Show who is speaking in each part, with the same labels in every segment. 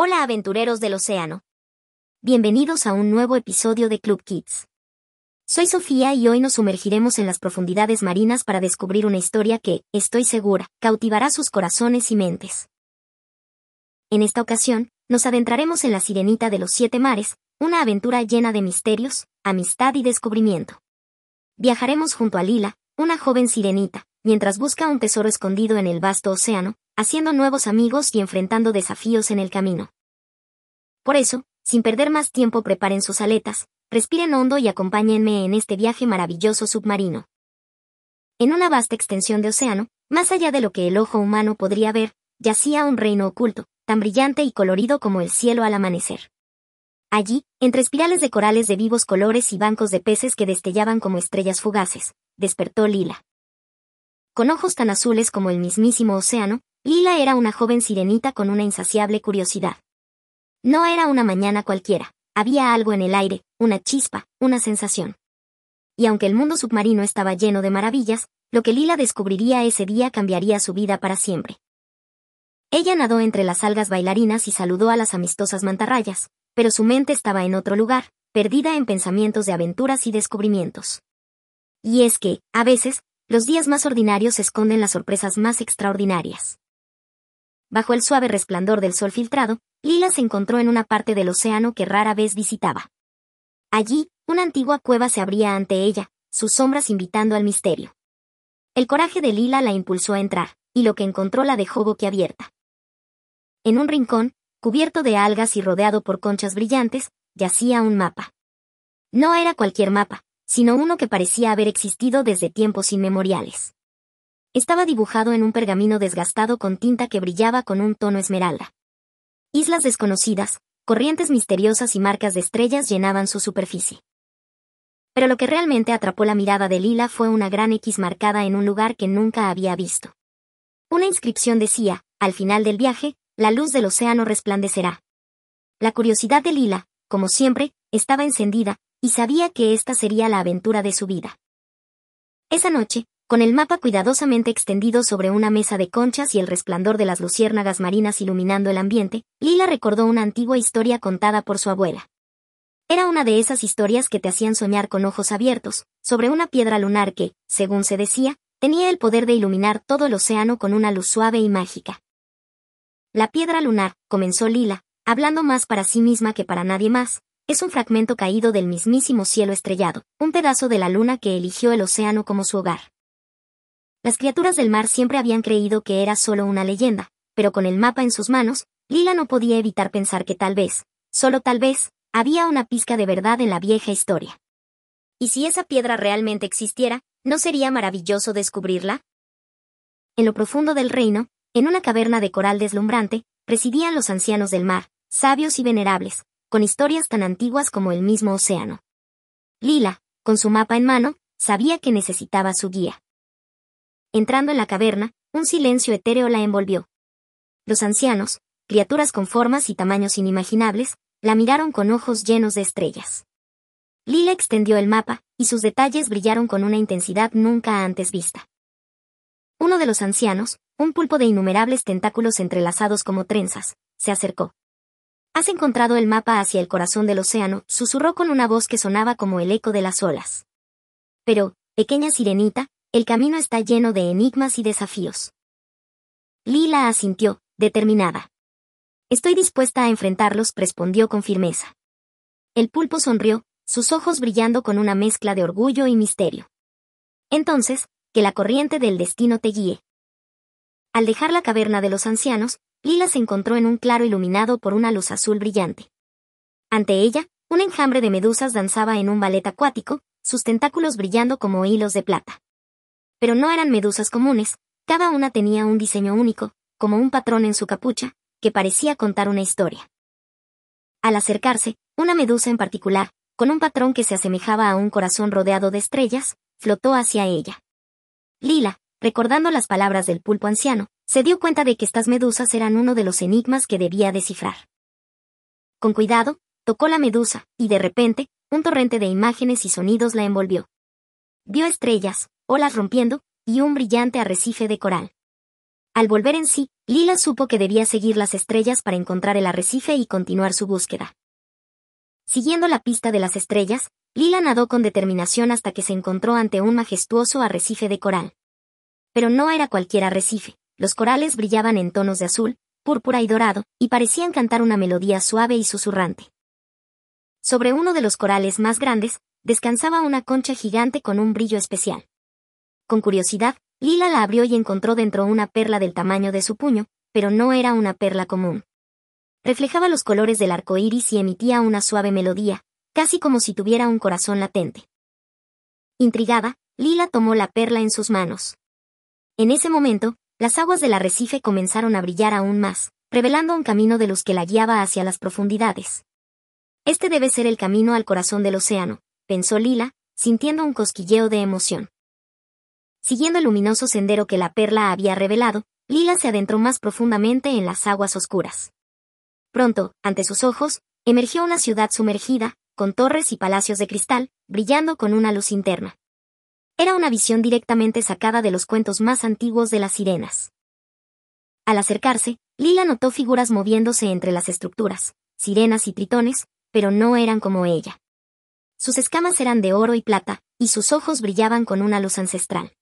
Speaker 1: Hola aventureros del océano. Bienvenidos a un nuevo episodio de Club Kids. Soy Sofía y hoy nos sumergiremos en las profundidades marinas para descubrir una historia que, estoy segura, cautivará sus corazones y mentes. En esta ocasión, nos adentraremos en la Sirenita de los Siete Mares, una aventura llena de misterios, amistad y descubrimiento. Viajaremos junto a Lila, una joven sirenita, mientras busca un tesoro escondido en el vasto océano, haciendo nuevos amigos y enfrentando desafíos en el camino. Por eso, sin perder más tiempo preparen sus aletas, respiren hondo y acompáñenme en este viaje maravilloso submarino. En una vasta extensión de océano, más allá de lo que el ojo humano podría ver, yacía un reino oculto, tan brillante y colorido como el cielo al amanecer. Allí, entre espirales de corales de vivos colores y bancos de peces que destellaban como estrellas fugaces, despertó Lila. Con ojos tan azules como el mismísimo océano, Lila era una joven sirenita con una insaciable curiosidad. No era una mañana cualquiera, había algo en el aire, una chispa, una sensación. Y aunque el mundo submarino estaba lleno de maravillas, lo que Lila descubriría ese día cambiaría su vida para siempre. Ella nadó entre las algas bailarinas y saludó a las amistosas mantarrayas, pero su mente estaba en otro lugar, perdida en pensamientos de aventuras y descubrimientos. Y es que, a veces, los días más ordinarios esconden las sorpresas más extraordinarias. Bajo el suave resplandor del sol filtrado, Lila se encontró en una parte del océano que rara vez visitaba. Allí, una antigua cueva se abría ante ella, sus sombras invitando al misterio. El coraje de Lila la impulsó a entrar, y lo que encontró la dejó boquiabierta. En un rincón, cubierto de algas y rodeado por conchas brillantes, yacía un mapa. No era cualquier mapa, sino uno que parecía haber existido desde tiempos inmemoriales. Estaba dibujado en un pergamino desgastado con tinta que brillaba con un tono esmeralda. Islas desconocidas, corrientes misteriosas y marcas de estrellas llenaban su superficie. Pero lo que realmente atrapó la mirada de Lila fue una gran X marcada en un lugar que nunca había visto. Una inscripción decía, al final del viaje, la luz del océano resplandecerá. La curiosidad de Lila, como siempre, estaba encendida, y sabía que esta sería la aventura de su vida. Esa noche, con el mapa cuidadosamente extendido sobre una mesa de conchas y el resplandor de las luciérnagas marinas iluminando el ambiente, Lila recordó una antigua historia contada por su abuela. Era una de esas historias que te hacían soñar con ojos abiertos, sobre una piedra lunar que, según se decía, tenía el poder de iluminar todo el océano con una luz suave y mágica. La piedra lunar, comenzó Lila, hablando más para sí misma que para nadie más, es un fragmento caído del mismísimo cielo estrellado, un pedazo de la luna que eligió el océano como su hogar. Las criaturas del mar siempre habían creído que era solo una leyenda, pero con el mapa en sus manos, Lila no podía evitar pensar que tal vez, solo tal vez, había una pizca de verdad en la vieja historia. ¿Y si esa piedra realmente existiera, no sería maravilloso descubrirla? En lo profundo del reino, en una caverna de coral deslumbrante, residían los ancianos del mar, sabios y venerables, con historias tan antiguas como el mismo océano. Lila, con su mapa en mano, sabía que necesitaba su guía. Entrando en la caverna, un silencio etéreo la envolvió. Los ancianos, criaturas con formas y tamaños inimaginables, la miraron con ojos llenos de estrellas. Lila extendió el mapa, y sus detalles brillaron con una intensidad nunca antes vista. Uno de los ancianos, un pulpo de innumerables tentáculos entrelazados como trenzas, se acercó. Has encontrado el mapa hacia el corazón del océano, susurró con una voz que sonaba como el eco de las olas. Pero, pequeña sirenita, el camino está lleno de enigmas y desafíos. Lila asintió, determinada. Estoy dispuesta a enfrentarlos, respondió con firmeza. El pulpo sonrió, sus ojos brillando con una mezcla de orgullo y misterio. Entonces, que la corriente del destino te guíe. Al dejar la caverna de los ancianos, Lila se encontró en un claro iluminado por una luz azul brillante. Ante ella, un enjambre de medusas danzaba en un ballet acuático, sus tentáculos brillando como hilos de plata pero no eran medusas comunes, cada una tenía un diseño único, como un patrón en su capucha, que parecía contar una historia. Al acercarse, una medusa en particular, con un patrón que se asemejaba a un corazón rodeado de estrellas, flotó hacia ella. Lila, recordando las palabras del pulpo anciano, se dio cuenta de que estas medusas eran uno de los enigmas que debía descifrar. Con cuidado, tocó la medusa, y de repente, un torrente de imágenes y sonidos la envolvió. Vio estrellas, olas rompiendo, y un brillante arrecife de coral. Al volver en sí, Lila supo que debía seguir las estrellas para encontrar el arrecife y continuar su búsqueda. Siguiendo la pista de las estrellas, Lila nadó con determinación hasta que se encontró ante un majestuoso arrecife de coral. Pero no era cualquier arrecife, los corales brillaban en tonos de azul, púrpura y dorado, y parecían cantar una melodía suave y susurrante. Sobre uno de los corales más grandes, descansaba una concha gigante con un brillo especial. Con curiosidad, Lila la abrió y encontró dentro una perla del tamaño de su puño, pero no era una perla común. Reflejaba los colores del arco iris y emitía una suave melodía, casi como si tuviera un corazón latente. Intrigada, Lila tomó la perla en sus manos. En ese momento, las aguas del arrecife comenzaron a brillar aún más, revelando un camino de luz que la guiaba hacia las profundidades. Este debe ser el camino al corazón del océano, pensó Lila, sintiendo un cosquilleo de emoción. Siguiendo el luminoso sendero que la perla había revelado, Lila se adentró más profundamente en las aguas oscuras. Pronto, ante sus ojos, emergió una ciudad sumergida, con torres y palacios de cristal, brillando con una luz interna. Era una visión directamente sacada de los cuentos más antiguos de las sirenas. Al acercarse, Lila notó figuras moviéndose entre las estructuras, sirenas y tritones, pero no eran como ella. Sus escamas eran de oro y plata, y sus ojos brillaban con una luz ancestral.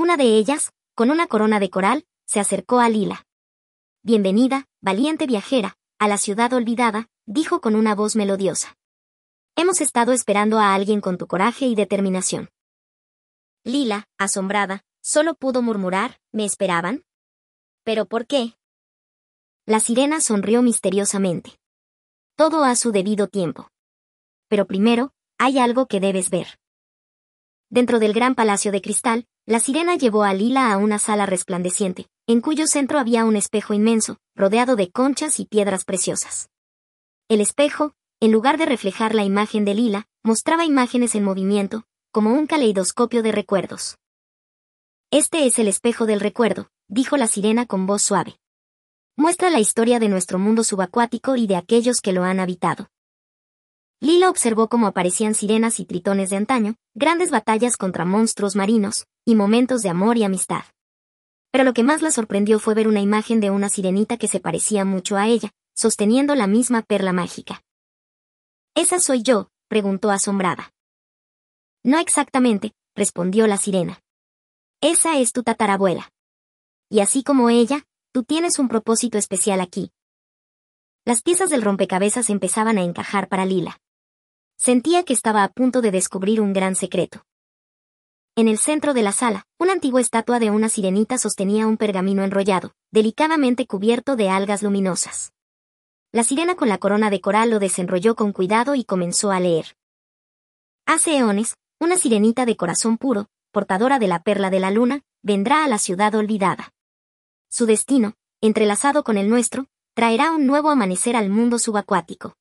Speaker 1: Una de ellas, con una corona de coral, se acercó a Lila. Bienvenida, valiente viajera, a la ciudad olvidada, dijo con una voz melodiosa. Hemos estado esperando a alguien con tu coraje y determinación. Lila, asombrada, solo pudo murmurar, ¿me esperaban? ¿Pero por qué? La sirena sonrió misteriosamente. Todo a su debido tiempo. Pero primero, hay algo que debes ver. Dentro del gran palacio de cristal, la sirena llevó a Lila a una sala resplandeciente, en cuyo centro había un espejo inmenso, rodeado de conchas y piedras preciosas. El espejo, en lugar de reflejar la imagen de Lila, mostraba imágenes en movimiento, como un caleidoscopio de recuerdos. Este es el espejo del recuerdo, dijo la sirena con voz suave. Muestra la historia de nuestro mundo subacuático y de aquellos que lo han habitado. Lila observó cómo aparecían sirenas y tritones de antaño, grandes batallas contra monstruos marinos, y momentos de amor y amistad. Pero lo que más la sorprendió fue ver una imagen de una sirenita que se parecía mucho a ella, sosteniendo la misma perla mágica. ¿Esa soy yo? preguntó asombrada. No exactamente, respondió la sirena. Esa es tu tatarabuela. Y así como ella, tú tienes un propósito especial aquí. Las piezas del rompecabezas empezaban a encajar para Lila. Sentía que estaba a punto de descubrir un gran secreto. En el centro de la sala, una antigua estatua de una sirenita sostenía un pergamino enrollado, delicadamente cubierto de algas luminosas. La sirena con la corona de coral lo desenrolló con cuidado y comenzó a leer. Hace eones, una sirenita de corazón puro, portadora de la perla de la luna, vendrá a la ciudad olvidada. Su destino, entrelazado con el nuestro, traerá un nuevo amanecer al mundo subacuático.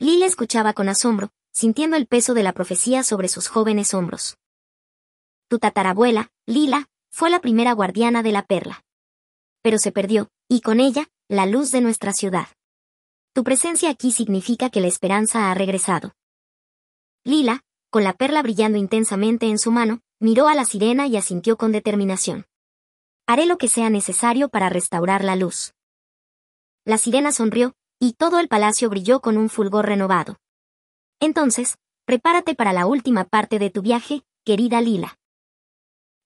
Speaker 1: Lila escuchaba con asombro, sintiendo el peso de la profecía sobre sus jóvenes hombros. Tu tatarabuela, Lila, fue la primera guardiana de la perla. Pero se perdió, y con ella, la luz de nuestra ciudad. Tu presencia aquí significa que la esperanza ha regresado. Lila, con la perla brillando intensamente en su mano, miró a la sirena y asintió con determinación. Haré lo que sea necesario para restaurar la luz. La sirena sonrió, y todo el palacio brilló con un fulgor renovado. Entonces, prepárate para la última parte de tu viaje, querida Lila.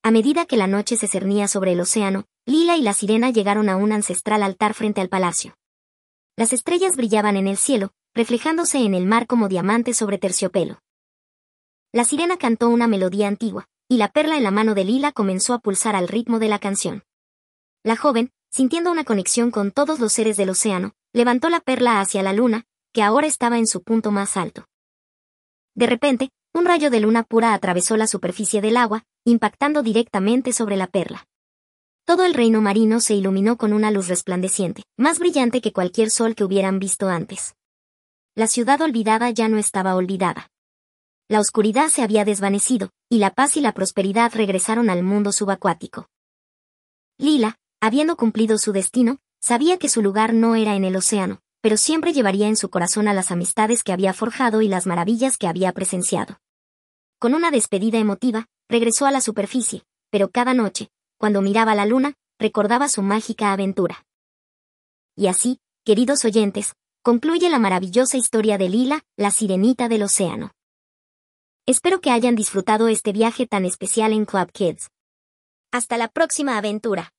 Speaker 1: A medida que la noche se cernía sobre el océano, Lila y la sirena llegaron a un ancestral altar frente al palacio. Las estrellas brillaban en el cielo, reflejándose en el mar como diamantes sobre terciopelo. La sirena cantó una melodía antigua, y la perla en la mano de Lila comenzó a pulsar al ritmo de la canción. La joven, sintiendo una conexión con todos los seres del océano, levantó la perla hacia la luna, que ahora estaba en su punto más alto. De repente, un rayo de luna pura atravesó la superficie del agua, impactando directamente sobre la perla. Todo el reino marino se iluminó con una luz resplandeciente, más brillante que cualquier sol que hubieran visto antes. La ciudad olvidada ya no estaba olvidada. La oscuridad se había desvanecido, y la paz y la prosperidad regresaron al mundo subacuático. Lila, habiendo cumplido su destino, Sabía que su lugar no era en el océano, pero siempre llevaría en su corazón a las amistades que había forjado y las maravillas que había presenciado. Con una despedida emotiva, regresó a la superficie, pero cada noche, cuando miraba la luna, recordaba su mágica aventura. Y así, queridos oyentes, concluye la maravillosa historia de Lila, la sirenita del océano. Espero que hayan disfrutado este viaje tan especial en Club Kids. Hasta la próxima aventura.